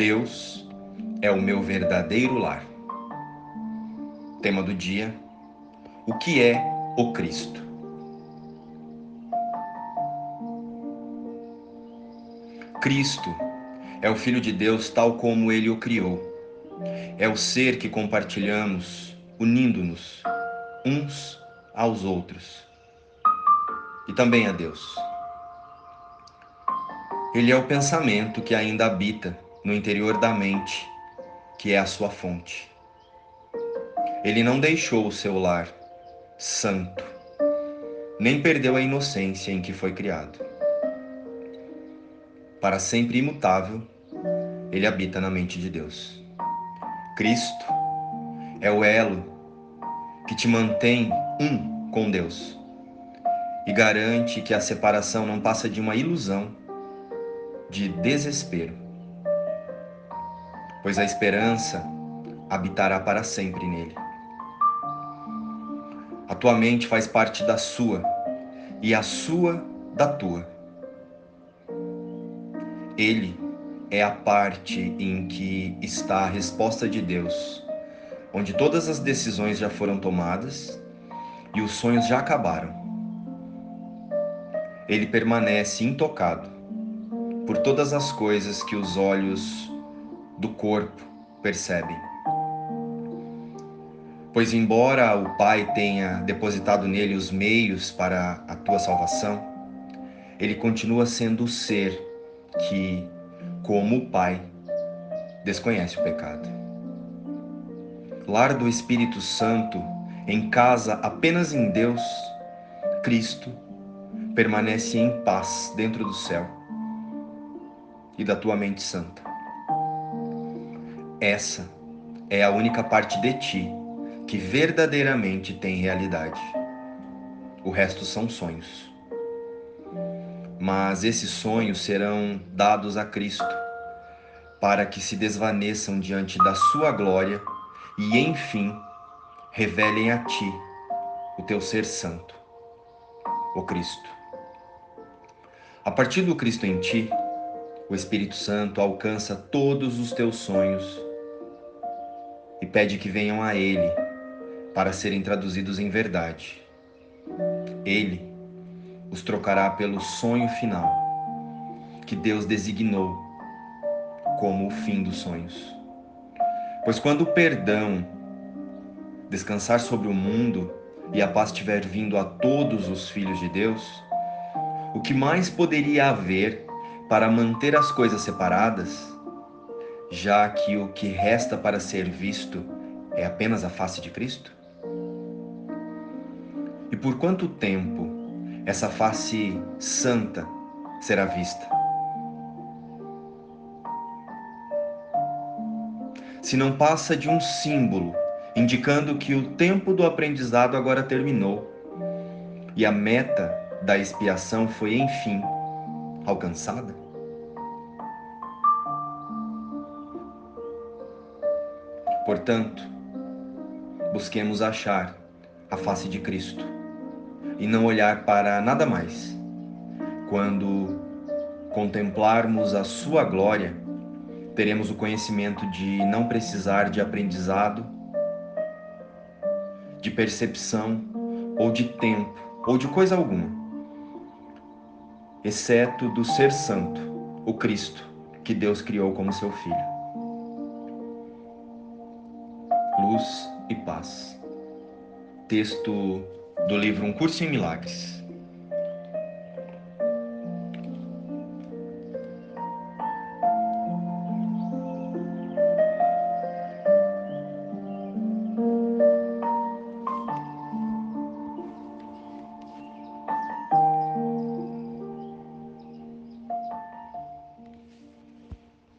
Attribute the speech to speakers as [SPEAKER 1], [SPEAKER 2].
[SPEAKER 1] Deus é o meu verdadeiro lar. Tema do dia: O que é o Cristo? Cristo é o Filho de Deus tal como ele o criou. É o ser que compartilhamos, unindo-nos uns aos outros e também a Deus. Ele é o pensamento que ainda habita no interior da mente, que é a sua fonte. Ele não deixou o seu lar santo, nem perdeu a inocência em que foi criado. Para sempre imutável, ele habita na mente de Deus. Cristo é o elo que te mantém um com Deus e garante que a separação não passa de uma ilusão de desespero, pois a esperança habitará para sempre nele. A tua mente faz parte da sua e a sua da tua. Ele é a parte em que está a resposta de Deus, onde todas as decisões já foram tomadas e os sonhos já acabaram. Ele permanece intocado por todas as coisas que os olhos do corpo percebem. Pois, embora o Pai tenha depositado nele os meios para a tua salvação, ele continua sendo o ser que, como o Pai, desconhece o pecado. Lar do Espírito Santo, em casa apenas em Deus, Cristo, permanece em paz dentro do céu e da tua mente santa. Essa é a única parte de ti que verdadeiramente tem realidade. O resto são sonhos. Mas esses sonhos serão dados a Cristo para que se desvaneçam diante da sua glória e, enfim, revelem a ti o teu ser santo, o Cristo. A partir do Cristo em ti, o Espírito Santo alcança todos os teus sonhos e pede que venham a Ele para serem traduzidos em verdade. Ele os trocará pelo sonho final que Deus designou como o fim dos sonhos. Pois quando o perdão descansar sobre o mundo e a paz tiver vindo a todos os filhos de Deus, o que mais poderia haver para manter as coisas separadas, já que o que resta para ser visto é apenas a face de Cristo? E por quanto tempo essa face santa será vista? Se não passa de um símbolo indicando que o tempo do aprendizado agora terminou e a meta da expiação foi, enfim, alcançada? Portanto, busquemos achar a face de Cristo e não olhar para nada mais. Quando contemplarmos a Sua glória, teremos o conhecimento de não precisar de aprendizado, de percepção ou de tempo ou de coisa alguma exceto do Ser Santo, o Cristo, que Deus criou como seu Filho. Luz e paz. Texto do livro Um Curso em Milagres.